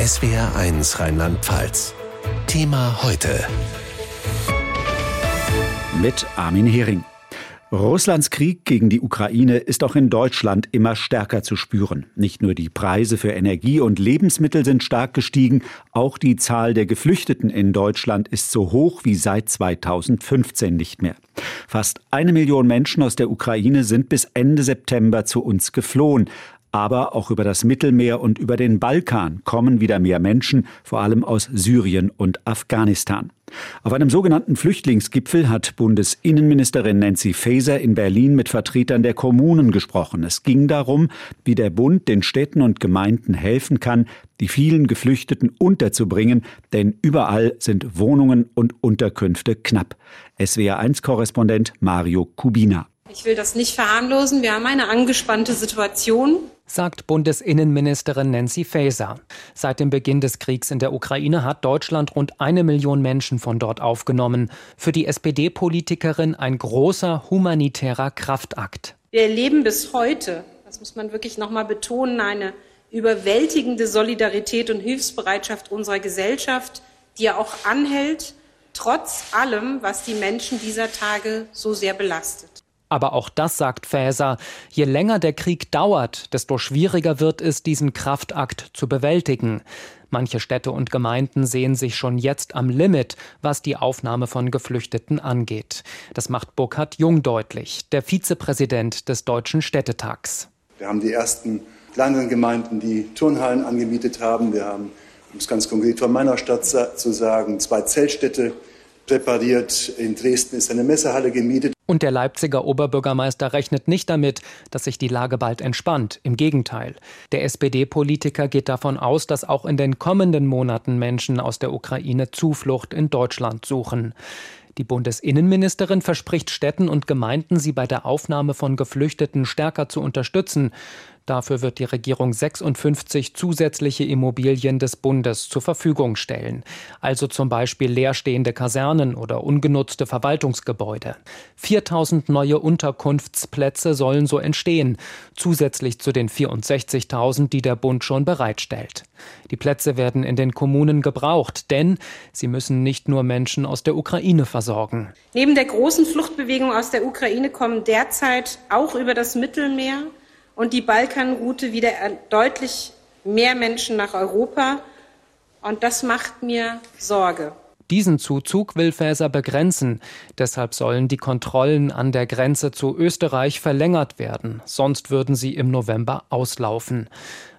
SWR1 Rheinland-Pfalz. Thema heute. Mit Armin Hering. Russlands Krieg gegen die Ukraine ist auch in Deutschland immer stärker zu spüren. Nicht nur die Preise für Energie und Lebensmittel sind stark gestiegen, auch die Zahl der Geflüchteten in Deutschland ist so hoch wie seit 2015 nicht mehr. Fast eine Million Menschen aus der Ukraine sind bis Ende September zu uns geflohen. Aber auch über das Mittelmeer und über den Balkan kommen wieder mehr Menschen, vor allem aus Syrien und Afghanistan. Auf einem sogenannten Flüchtlingsgipfel hat Bundesinnenministerin Nancy Faeser in Berlin mit Vertretern der Kommunen gesprochen. Es ging darum, wie der Bund den Städten und Gemeinden helfen kann, die vielen Geflüchteten unterzubringen, denn überall sind Wohnungen und Unterkünfte knapp. SWR1-Korrespondent Mario Kubina. Ich will das nicht verharmlosen. Wir haben eine angespannte Situation sagt Bundesinnenministerin Nancy Faeser. Seit dem Beginn des Kriegs in der Ukraine hat Deutschland rund eine Million Menschen von dort aufgenommen. Für die SPD-Politikerin ein großer humanitärer Kraftakt. Wir erleben bis heute, das muss man wirklich noch mal betonen, eine überwältigende Solidarität und Hilfsbereitschaft unserer Gesellschaft, die ja auch anhält, trotz allem, was die Menschen dieser Tage so sehr belastet. Aber auch das sagt Faeser, je länger der Krieg dauert, desto schwieriger wird es, diesen Kraftakt zu bewältigen. Manche Städte und Gemeinden sehen sich schon jetzt am Limit, was die Aufnahme von Geflüchteten angeht. Das macht Burkhard Jung deutlich, der Vizepräsident des Deutschen Städtetags. Wir haben die ersten kleineren Gemeinden, die Turnhallen angemietet haben. Wir haben, um es ganz konkret von meiner Stadt zu sagen, zwei Zeltstädte präpariert. In Dresden ist eine Messehalle gemietet. Und der Leipziger Oberbürgermeister rechnet nicht damit, dass sich die Lage bald entspannt. Im Gegenteil. Der SPD-Politiker geht davon aus, dass auch in den kommenden Monaten Menschen aus der Ukraine Zuflucht in Deutschland suchen. Die Bundesinnenministerin verspricht Städten und Gemeinden, sie bei der Aufnahme von Geflüchteten stärker zu unterstützen. Dafür wird die Regierung 56 zusätzliche Immobilien des Bundes zur Verfügung stellen, also zum Beispiel leerstehende Kasernen oder ungenutzte Verwaltungsgebäude. 4000 neue Unterkunftsplätze sollen so entstehen, zusätzlich zu den 64.000, die der Bund schon bereitstellt. Die Plätze werden in den Kommunen gebraucht, denn sie müssen nicht nur Menschen aus der Ukraine versorgen. Neben der großen Fluchtbewegung aus der Ukraine kommen derzeit auch über das Mittelmeer und die Balkanroute wieder deutlich mehr Menschen nach Europa. Und das macht mir Sorge. Diesen Zuzug will Faeser begrenzen. Deshalb sollen die Kontrollen an der Grenze zu Österreich verlängert werden. Sonst würden sie im November auslaufen.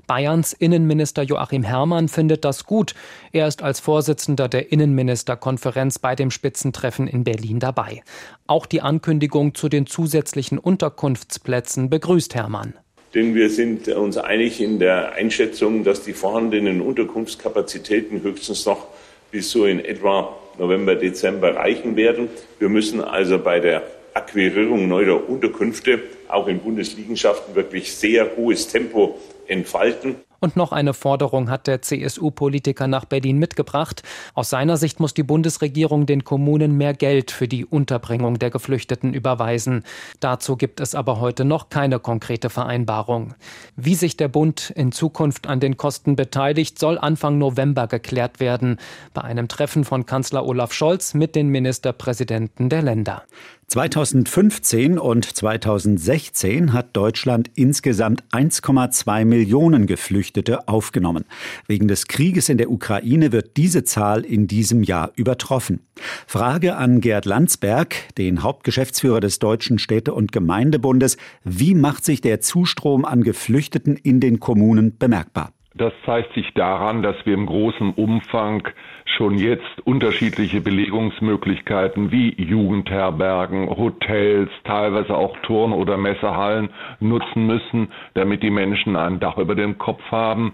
Bayerns Innenminister Joachim Herrmann findet das gut. Er ist als Vorsitzender der Innenministerkonferenz bei dem Spitzentreffen in Berlin dabei. Auch die Ankündigung zu den zusätzlichen Unterkunftsplätzen begrüßt Herrmann. Denn wir sind uns einig in der Einschätzung, dass die vorhandenen Unterkunftskapazitäten höchstens noch bis so in etwa November, Dezember reichen werden. Wir müssen also bei der Akquirierung neuer Unterkünfte auch in Bundesliegenschaften wirklich sehr hohes Tempo entfalten. Und noch eine Forderung hat der CSU-Politiker nach Berlin mitgebracht. Aus seiner Sicht muss die Bundesregierung den Kommunen mehr Geld für die Unterbringung der Geflüchteten überweisen. Dazu gibt es aber heute noch keine konkrete Vereinbarung. Wie sich der Bund in Zukunft an den Kosten beteiligt, soll Anfang November geklärt werden, bei einem Treffen von Kanzler Olaf Scholz mit den Ministerpräsidenten der Länder. 2015 und 2016 hat Deutschland insgesamt 1,2 Millionen Geflüchtete aufgenommen. Wegen des Krieges in der Ukraine wird diese Zahl in diesem Jahr übertroffen. Frage an Gerd Landsberg, den Hauptgeschäftsführer des Deutschen Städte- und Gemeindebundes. Wie macht sich der Zustrom an Geflüchteten in den Kommunen bemerkbar? Das zeigt sich daran, dass wir im großen Umfang schon jetzt unterschiedliche Belegungsmöglichkeiten wie Jugendherbergen, Hotels, teilweise auch Turn- oder Messehallen nutzen müssen, damit die Menschen ein Dach über dem Kopf haben.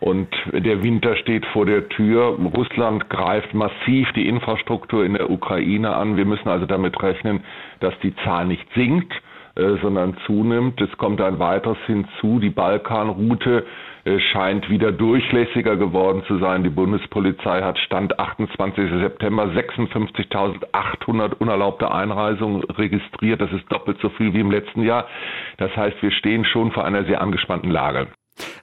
Und der Winter steht vor der Tür. Russland greift massiv die Infrastruktur in der Ukraine an. Wir müssen also damit rechnen, dass die Zahl nicht sinkt, äh, sondern zunimmt. Es kommt ein weiteres hinzu. Die Balkanroute scheint wieder durchlässiger geworden zu sein. Die Bundespolizei hat Stand 28. September 56.800 unerlaubte Einreisungen registriert. Das ist doppelt so viel wie im letzten Jahr. Das heißt, wir stehen schon vor einer sehr angespannten Lage.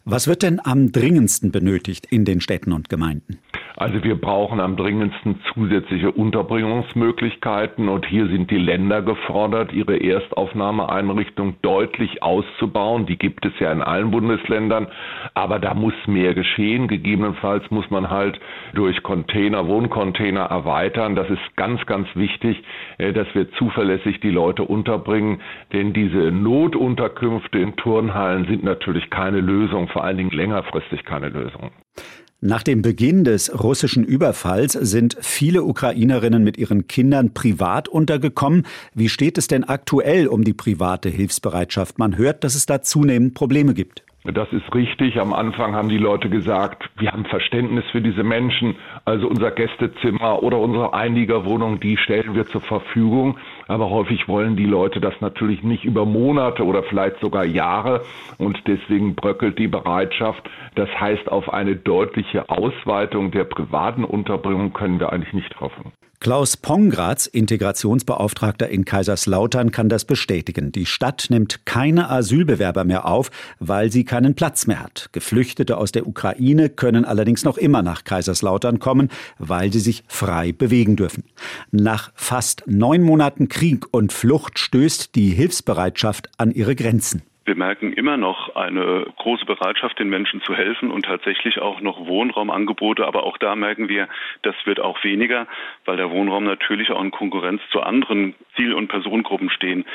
Was wird denn am dringendsten benötigt in den Städten und Gemeinden? Also wir brauchen am dringendsten zusätzliche Unterbringungsmöglichkeiten und hier sind die Länder gefordert, ihre Erstaufnahmeeinrichtung deutlich auszubauen. Die gibt es ja in allen Bundesländern, aber da muss mehr geschehen. Gegebenenfalls muss man halt durch Container, Wohncontainer erweitern. Das ist ganz, ganz wichtig, äh, dass wir zuverlässig die Leute unterbringen, denn diese Notunterkünfte in Turnhallen sind natürlich keine Lösung, vor allen Dingen längerfristig keine Lösung. Nach dem Beginn des russischen Überfalls sind viele Ukrainerinnen mit ihren Kindern privat untergekommen. Wie steht es denn aktuell um die private Hilfsbereitschaft? Man hört, dass es da zunehmend Probleme gibt. Das ist richtig. Am Anfang haben die Leute gesagt, wir haben Verständnis für diese Menschen. Also unser Gästezimmer oder unsere Einliegerwohnung, die stellen wir zur Verfügung. Aber häufig wollen die Leute das natürlich nicht über Monate oder vielleicht sogar Jahre. Und deswegen bröckelt die Bereitschaft. Das heißt, auf eine deutliche Ausweitung der privaten Unterbringung können wir eigentlich nicht hoffen. Klaus Pongratz, Integrationsbeauftragter in Kaiserslautern, kann das bestätigen. Die Stadt nimmt keine Asylbewerber mehr auf, weil sie keinen Platz mehr hat. Geflüchtete aus der Ukraine können allerdings noch immer nach Kaiserslautern kommen, weil sie sich frei bewegen dürfen. Nach fast neun Monaten Krieg und Flucht stößt die Hilfsbereitschaft an ihre Grenzen. Wir merken immer noch eine große Bereitschaft, den Menschen zu helfen und tatsächlich auch noch Wohnraumangebote. Aber auch da merken wir, das wird auch weniger, weil der Wohnraum natürlich auch in Konkurrenz zu anderen Ziel- und Personengruppen stehen.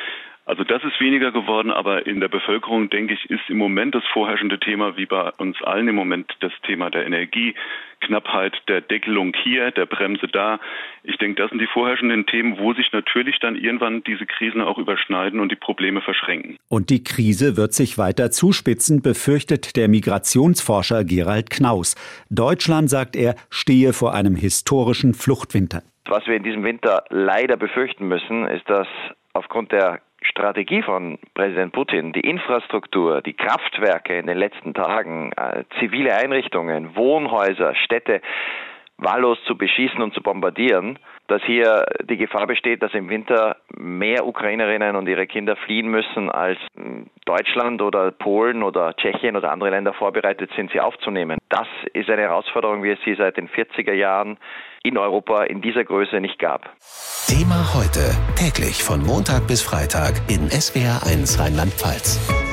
Also das ist weniger geworden, aber in der Bevölkerung, denke ich, ist im Moment das vorherrschende Thema, wie bei uns allen im Moment, das Thema der Energieknappheit, der Deckelung hier, der Bremse da. Ich denke, das sind die vorherrschenden Themen, wo sich natürlich dann irgendwann diese Krisen auch überschneiden und die Probleme verschränken. Und die Krise wird sich weiter zuspitzen, befürchtet der Migrationsforscher Gerald Knaus. Deutschland, sagt er, stehe vor einem historischen Fluchtwinter. Was wir in diesem Winter leider befürchten müssen, ist, dass aufgrund der Strategie von Präsident Putin, die Infrastruktur, die Kraftwerke in den letzten Tagen, äh, zivile Einrichtungen, Wohnhäuser, Städte wahllos zu beschießen und zu bombardieren, dass hier die Gefahr besteht, dass im Winter mehr Ukrainerinnen und ihre Kinder fliehen müssen, als Deutschland oder Polen oder Tschechien oder andere Länder vorbereitet sind, sie aufzunehmen. Das ist eine Herausforderung, wie es sie seit den 40er Jahren in Europa in dieser Größe nicht gab. Thema heute täglich von Montag bis Freitag in SWR1 Rheinland-Pfalz.